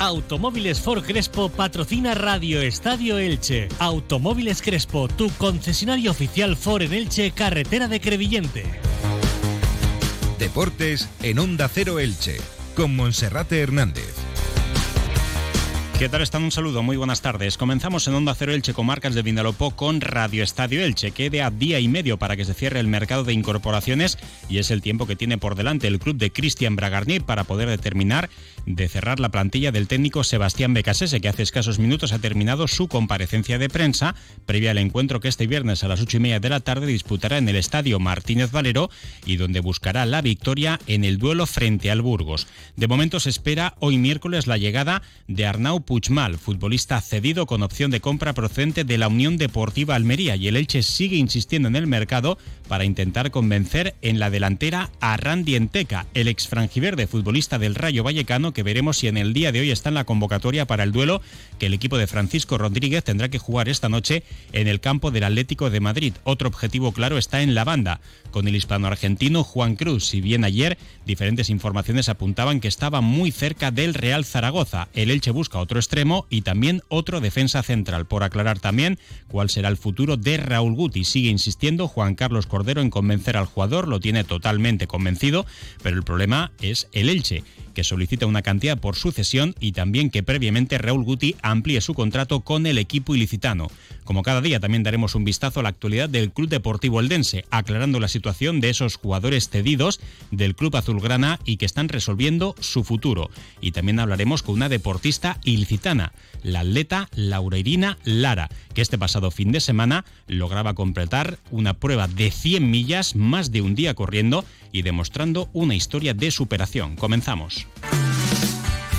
Automóviles Ford Crespo patrocina Radio Estadio Elche. Automóviles Crespo, tu concesionario oficial Ford en Elche, carretera de Crevillente. Deportes en Onda Cero Elche, con Monserrate Hernández. ¿Qué tal están? Un saludo, muy buenas tardes. Comenzamos en Onda Cero Elche Comarcas de Vinalopó con Radio Estadio Elche. Quede día y medio para que se cierre el mercado de incorporaciones y es el tiempo que tiene por delante el club de Cristian Bragarni para poder determinar de cerrar la plantilla del técnico Sebastián Becasese, que hace escasos minutos ha terminado su comparecencia de prensa previa al encuentro que este viernes a las ocho y media de la tarde disputará en el Estadio Martínez Valero y donde buscará la victoria en el duelo frente al Burgos. De momento se espera hoy miércoles la llegada de Arnau Puchmal, futbolista cedido con opción de compra procedente de la Unión Deportiva Almería y el Elche sigue insistiendo en el mercado para intentar convencer en la delantera a Randy Enteca, el ex franjiverde futbolista del Rayo Vallecano que veremos si en el día de hoy está en la convocatoria para el duelo que el equipo de Francisco Rodríguez tendrá que jugar esta noche en el campo del Atlético de Madrid. Otro objetivo claro está en la banda, con el hispano-argentino Juan Cruz, si bien ayer diferentes informaciones apuntaban que estaba muy cerca del Real Zaragoza. El Elche busca otro extremo y también otro defensa central. Por aclarar también cuál será el futuro de Raúl Guti. Sigue insistiendo Juan Carlos Cordero en convencer al jugador, lo tiene totalmente convencido, pero el problema es el Elche que solicita una cantidad por sucesión y también que previamente Raúl Guti amplíe su contrato con el equipo ilicitano. Como cada día también daremos un vistazo a la actualidad del Club Deportivo Eldense, aclarando la situación de esos jugadores cedidos del Club Azulgrana y que están resolviendo su futuro. Y también hablaremos con una deportista ilicitana, la atleta Laura Irina Lara, que este pasado fin de semana lograba completar una prueba de 100 millas más de un día corriendo y demostrando una historia de superación. Comenzamos.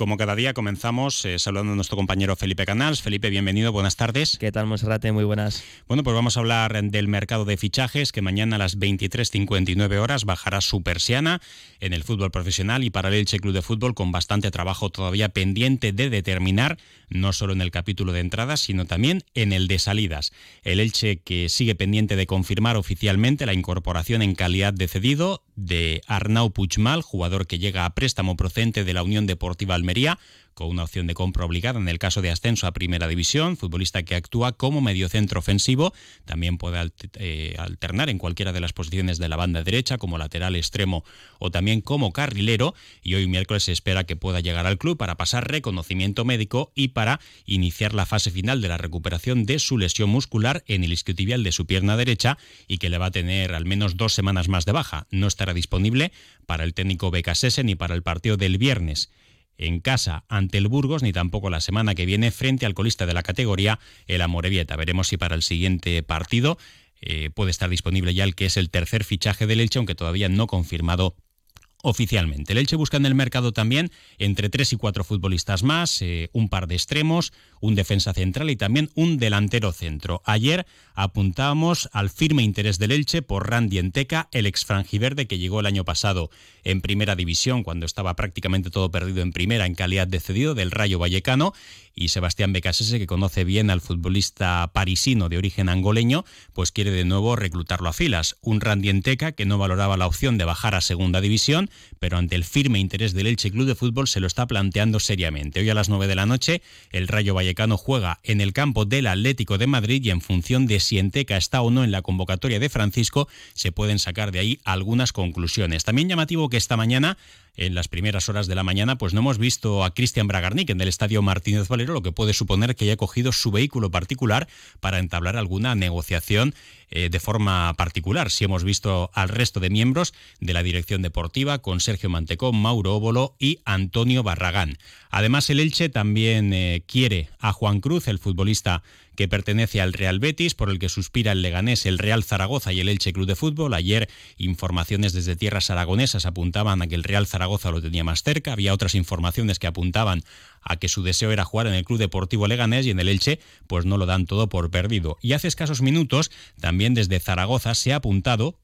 Como cada día comenzamos eh, saludando a nuestro compañero Felipe Canals. Felipe, bienvenido, buenas tardes. ¿Qué tal, Monserrate? Muy buenas. Bueno, pues vamos a hablar del mercado de fichajes que mañana a las 23.59 horas bajará su persiana en el fútbol profesional y para el Elche Club de Fútbol con bastante trabajo todavía pendiente de determinar, no solo en el capítulo de entradas, sino también en el de salidas. El Elche que sigue pendiente de confirmar oficialmente la incorporación en calidad de cedido de Arnau Puigmal, jugador que llega a préstamo procedente de la Unión Deportiva Almería, con una opción de compra obligada en el caso de ascenso a Primera División, futbolista que actúa como mediocentro ofensivo, también puede eh, alternar en cualquiera de las posiciones de la banda derecha, como lateral extremo o también como carrilero, y hoy miércoles se espera que pueda llegar al club para pasar reconocimiento médico y para iniciar la fase final de la recuperación de su lesión muscular en el isquiotibial de su pierna derecha y que le va a tener al menos dos semanas más de baja. No estará disponible para el técnico Becasese ni para el partido del viernes en casa ante el Burgos, ni tampoco la semana que viene frente al colista de la categoría, el Amorebieta. Veremos si para el siguiente partido eh, puede estar disponible ya el que es el tercer fichaje del Elche, aunque todavía no confirmado oficialmente. El Elche busca en el mercado también entre tres y cuatro futbolistas más, eh, un par de extremos, un defensa central y también un delantero centro. Ayer apuntábamos al firme interés del Elche por Randy Enteca, el ex frangiverde que llegó el año pasado en primera división cuando estaba prácticamente todo perdido en primera en calidad de cedido del Rayo Vallecano y Sebastián Becasese, que conoce bien al futbolista parisino de origen angoleño, pues quiere de nuevo reclutarlo a filas. Un Randy Enteca que no valoraba la opción de bajar a segunda división, pero ante el firme interés del Elche Club de Fútbol se lo está planteando seriamente. Hoy a las 9 de la noche el Rayo Vallecano juega en el campo del Atlético de Madrid y en función de si Enteca está o no en la convocatoria de Francisco, se pueden sacar de ahí algunas conclusiones. También llamativo que esta mañana en las primeras horas de la mañana, pues no hemos visto a Cristian Bragarnik en el estadio Martínez Valero, lo que puede suponer que haya cogido su vehículo particular para entablar alguna negociación eh, de forma particular, si hemos visto al resto de miembros de la dirección deportiva con Sergio Mantecón, Mauro Óbolo y Antonio Barragán. Además, el Elche también eh, quiere a Juan Cruz, el futbolista que pertenece al Real Betis, por el que suspira el Leganés, el Real Zaragoza y el Elche Club de Fútbol. Ayer informaciones desde tierras aragonesas apuntaban a que el Real Zaragoza lo tenía más cerca. Había otras informaciones que apuntaban a que su deseo era jugar en el Club Deportivo Leganés y en el Elche pues no lo dan todo por perdido. Y hace escasos minutos también desde Zaragoza se ha apuntado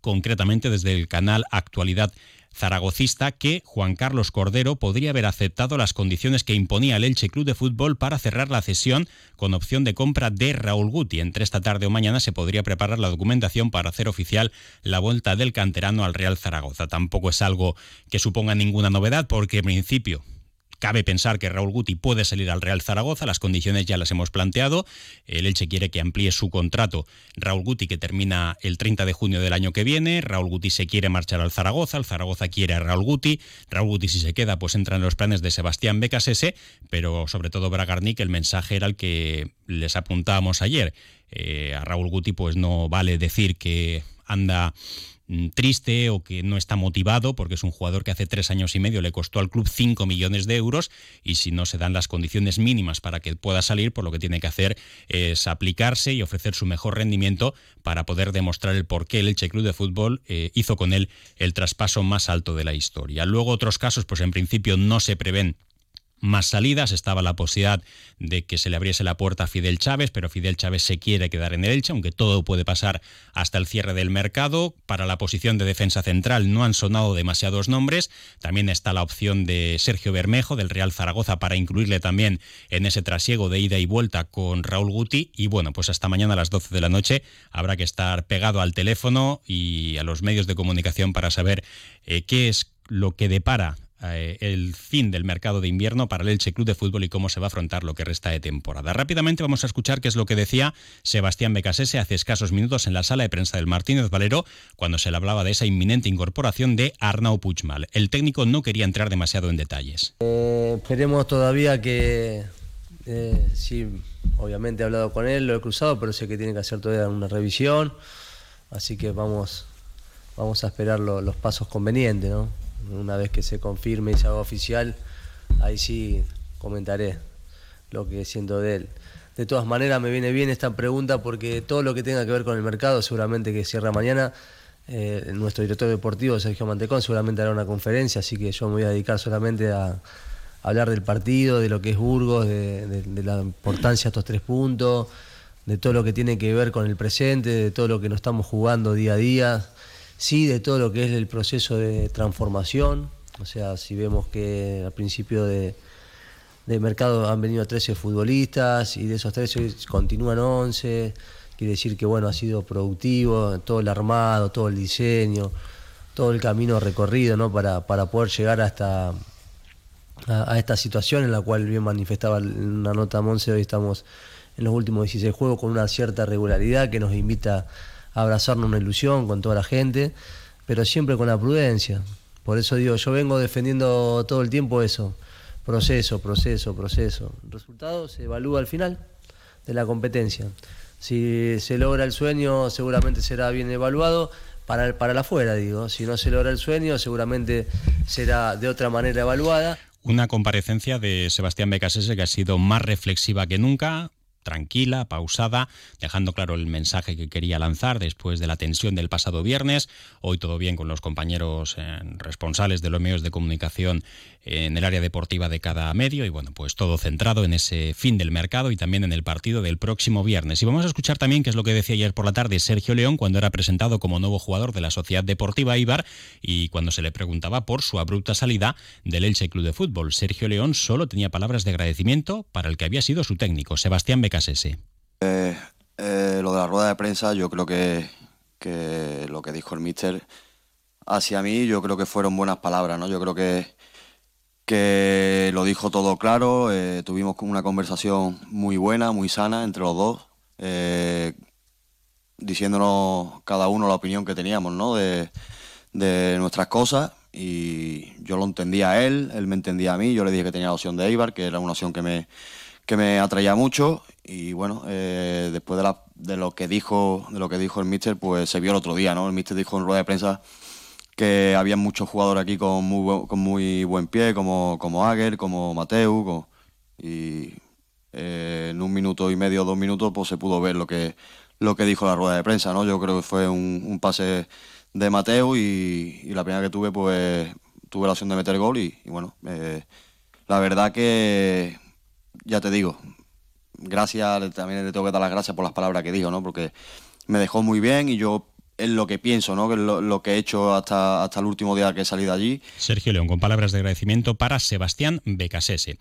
concretamente desde el canal Actualidad zaragocista que Juan Carlos Cordero podría haber aceptado las condiciones que imponía el Elche Club de Fútbol para cerrar la cesión con opción de compra de Raúl Guti. Entre esta tarde o mañana se podría preparar la documentación para hacer oficial la vuelta del canterano al Real Zaragoza. Tampoco es algo que suponga ninguna novedad porque en principio Cabe pensar que Raúl Guti puede salir al Real Zaragoza, las condiciones ya las hemos planteado. El Elche quiere que amplíe su contrato. Raúl Guti que termina el 30 de junio del año que viene. Raúl Guti se quiere marchar al Zaragoza, el Zaragoza quiere a Raúl Guti. Raúl Guti si se queda pues entra en los planes de Sebastián Becasese, pero sobre todo Bragarnik el mensaje era el que les apuntábamos ayer. Eh, a Raúl Guti pues no vale decir que anda triste o que no está motivado porque es un jugador que hace tres años y medio le costó al club 5 millones de euros y si no se dan las condiciones mínimas para que pueda salir, por lo que tiene que hacer es aplicarse y ofrecer su mejor rendimiento para poder demostrar el por qué el Elche Club de Fútbol eh, hizo con él el traspaso más alto de la historia. Luego otros casos, pues en principio no se prevén más salidas. Estaba la posibilidad de que se le abriese la puerta a Fidel Chávez, pero Fidel Chávez se quiere quedar en el Elche, aunque todo puede pasar hasta el cierre del mercado. Para la posición de defensa central no han sonado demasiados nombres. También está la opción de Sergio Bermejo del Real Zaragoza para incluirle también en ese trasiego de ida y vuelta con Raúl Guti. Y bueno, pues hasta mañana a las 12 de la noche habrá que estar pegado al teléfono y a los medios de comunicación para saber eh, qué es lo que depara eh, el fin del mercado de invierno para el Elche Club de Fútbol y cómo se va a afrontar lo que resta de temporada. Rápidamente vamos a escuchar qué es lo que decía Sebastián Becasese hace escasos minutos en la sala de prensa del Martínez Valero cuando se le hablaba de esa inminente incorporación de Arnau Puigmal. El técnico no quería entrar demasiado en detalles. Eh, esperemos todavía que, eh, sí, obviamente he hablado con él, lo he cruzado, pero sé que tiene que hacer todavía una revisión, así que vamos, vamos a esperar los pasos convenientes, ¿no? Una vez que se confirme y se haga oficial, ahí sí comentaré lo que siento de él. De todas maneras, me viene bien esta pregunta porque todo lo que tenga que ver con el mercado, seguramente que cierra mañana, eh, nuestro director deportivo, Sergio Mantecón, seguramente hará una conferencia, así que yo me voy a dedicar solamente a, hablar del partido, de lo que es Burgos, de, la importancia de estos tres puntos, de todo lo que tiene que ver con el presente, de todo lo que nos estamos jugando día a día sí de todo lo que es el proceso de transformación. O sea, si vemos que al principio de, mercado han venido 13 futbolistas y de esos 13 continúan 11, quiere decir que bueno, ha sido productivo, todo el armado, todo el diseño, todo el camino recorrido ¿no? para, para poder llegar hasta a, esta situación en la cual bien manifestaba una nota Monse, hoy estamos en los últimos 16 juegos con una cierta regularidad que nos invita abrazarnos una ilusión con toda la gente, pero siempre con la prudencia. Por eso digo, yo vengo defendiendo todo el tiempo eso, proceso, proceso, proceso. El resultado se evalúa al final de la competencia. Si se logra el sueño, seguramente será bien evaluado para, para la afuera, digo. Si no se logra el sueño, seguramente será de otra manera evaluada. Una comparecencia de Sebastián Becasese que ha sido más reflexiva que nunca, tranquila, pausada, dejando claro el mensaje que quería lanzar después de la tensión del pasado viernes. Hoy todo bien con los compañeros eh, responsables de los medios de comunicación en el área deportiva de cada medio y bueno, pues todo centrado en ese fin del mercado y también en el partido del próximo viernes. Y vamos a escuchar también qué es lo que decía ayer por la tarde Sergio León cuando era presentado como nuevo jugador de la Sociedad Deportiva Ibar y cuando se le preguntaba por su abrupta salida del Elche Club de Fútbol. Sergio León solo tenía palabras de agradecimiento para el que había sido su técnico, Sebastián eh, eh, lo de la rueda de prensa, yo creo que, lo que dijo el míster hacia mí, yo creo que fueron buenas palabras, ¿no? Yo creo que, que lo dijo todo claro, eh, tuvimos una conversación muy buena, muy sana entre los dos, diciéndonos cada uno la opinión que teníamos, ¿no? De, de nuestras cosas y yo lo entendía a él, él me entendía a mí, yo le dije que tenía la opción de Eibar, que era una opción que me, que me atraía mucho y bueno, eh, después de, de, lo que dijo de lo que dijo el míster, pues se vio el otro día, ¿no? El míster dijo en rueda de prensa que había muchos jugadores aquí con muy, con muy buen pie, como, como Ager, como Mateu, y eh, en un minuto y medio, dos minutos, pues se pudo ver lo que, lo que dijo la rueda de prensa, ¿no? Yo creo que fue un, pase de Mateu y, la primera que tuve, pues tuve la opción de meter gol y, bueno, eh, la verdad que, ya te digo, gracias, también le tengo que dar las gracias por las palabras que dijo, ¿no? Porque me dejó muy bien y yo es lo que pienso, ¿no? Que lo, que he hecho hasta, hasta el último día que he salido allí. Sergio León, con palabras de agradecimiento para Sebastián Becasese.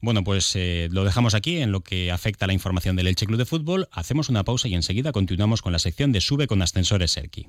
Bueno, pues eh, lo dejamos aquí en lo que afecta a la información del Elche Club de Fútbol. Hacemos una pausa y enseguida continuamos con la sección de Sube con Ascensores Serki.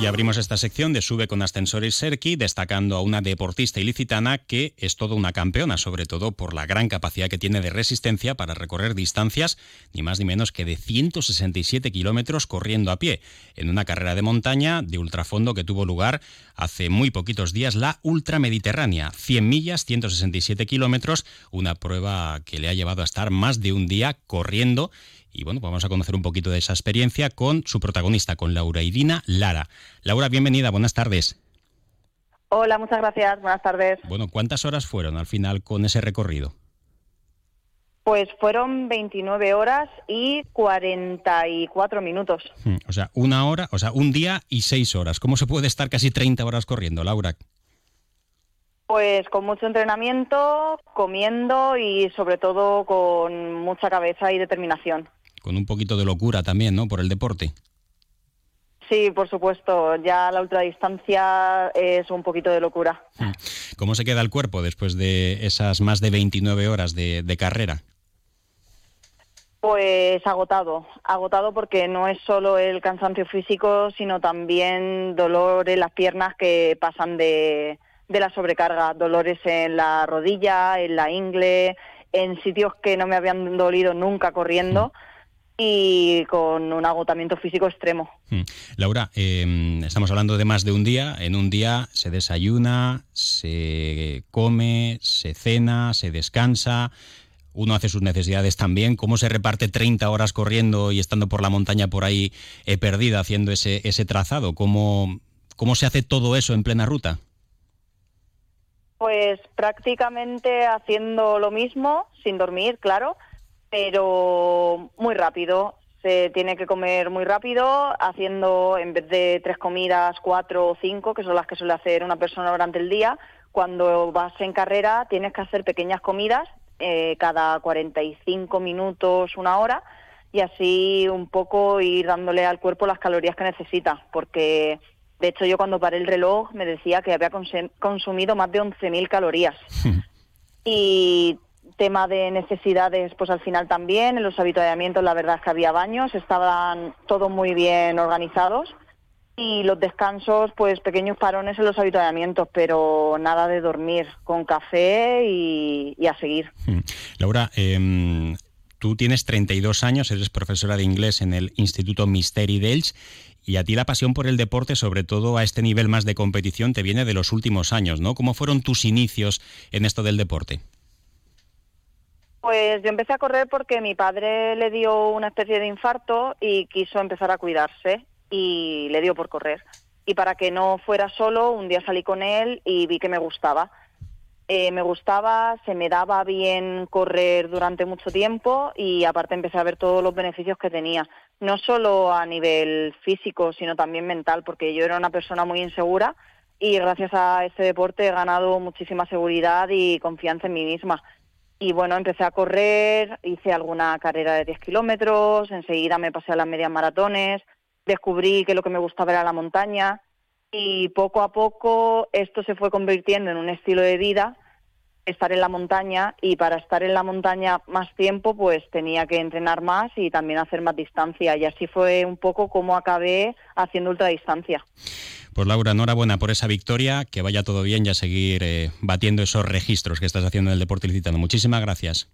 Y abrimos esta sección de Sube con Ascensores Serki, destacando a una deportista ilicitana que es toda una campeona, sobre todo por la gran capacidad que tiene de resistencia para recorrer distancias, ni más ni menos que de 167 kilómetros corriendo a pie, en una carrera de montaña de ultrafondo que tuvo lugar hace muy poquitos días, la Ultramediterránea. 100 millas, 167 kilómetros, una prueba que le ha llevado a estar más de un día corriendo y bueno, pues vamos a conocer un poquito de esa experiencia con su protagonista, con Laura Idina Lara. Laura, bienvenida, buenas tardes. Hola, muchas gracias, buenas tardes. Bueno, ¿cuántas horas fueron al final con ese recorrido? Pues fueron 29 horas y 44 minutos. Hmm, o sea, una hora, o sea, un día y seis horas. ¿Cómo se puede estar casi 30 horas corriendo, Laura? Pues con mucho entrenamiento, comiendo y sobre todo con mucha cabeza y determinación con un poquito de locura también, ¿no? Por el deporte. Sí, por supuesto. Ya la ultradistancia es un poquito de locura. Hmm. ¿Cómo se queda el cuerpo después de esas más de 29 horas de, carrera? Pues agotado, agotado porque no es solo el cansancio físico, sino también dolor en las piernas que pasan de, de la sobrecarga, dolores en la rodilla, en la ingle, en sitios que no me habían dolido nunca corriendo. Hmm y con un agotamiento físico extremo. Hmm. Laura, em, estamos hablando de más de un día. En un día se desayuna, se come, se cena, se descansa. Uno hace sus necesidades también. ¿Cómo se reparte 30 horas corriendo y estando por la montaña por ahí eh, perdida haciendo ese, ese trazado? ¿Cómo, ¿Cómo se hace todo eso en plena ruta? Pues prácticamente haciendo lo mismo, sin dormir, claro pero muy rápido. Se tiene que comer muy rápido, haciendo en vez de tres comidas, cuatro o cinco, que son las que suele hacer una persona durante el día. Cuando vas en carrera tienes que hacer pequeñas comidas eh, cada 45 minutos, una hora, y así un poco ir dándole al cuerpo las calorías que necesita, porque de hecho yo cuando paré el reloj me decía que había consumido más de 11.000 calorías. y tema de necesidades, pues al final también, en los habituallamientos la verdad es que había baños, estaban todos muy bien organizados y los descansos, pues pequeños parones en los habituallamientos, pero nada de dormir, con café y, a seguir. Hmm. Laura, em, tú tienes 32 años, eres profesora de inglés en el Instituto Misteri d'Elx y a ti la pasión por el deporte, sobre todo a este nivel más de competición, te viene de los últimos años, ¿no? ¿Cómo fueron tus inicios en esto del deporte? Pues yo empecé a correr porque mi padre le dio una especie de infarto y quiso empezar a cuidarse y le dio por correr. Y para que no fuera solo, un día salí con él y vi que me gustaba. Eh, me gustaba, se me daba bien correr durante mucho tiempo y aparte empecé a ver todos los beneficios que tenía, no solo a nivel físico, sino también mental, porque yo era una persona muy insegura y gracias a este deporte he ganado muchísima seguridad y confianza en mí misma y bueno, empecé a correr, hice alguna carrera de 10 kilómetros, enseguida me pasé a las medias maratones, descubrí que lo que me gustaba era la montaña y poco a poco esto se fue convirtiendo en un estilo de vida, estar en la montaña y para estar en la montaña más tiempo pues tenía que entrenar más y también hacer más distancia y así fue un poco como acabé haciendo ultradistancia. Pues Laura, enhorabuena por esa victoria, que vaya todo bien y a seguir eh, batiendo esos registros que estás haciendo en el deporte ilicitano. Muchísimas gracias.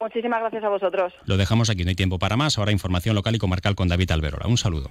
Muchísimas gracias a vosotros. Lo dejamos aquí, no hay tiempo para más. Ahora información local y comarcal con David Alberola. Un saludo.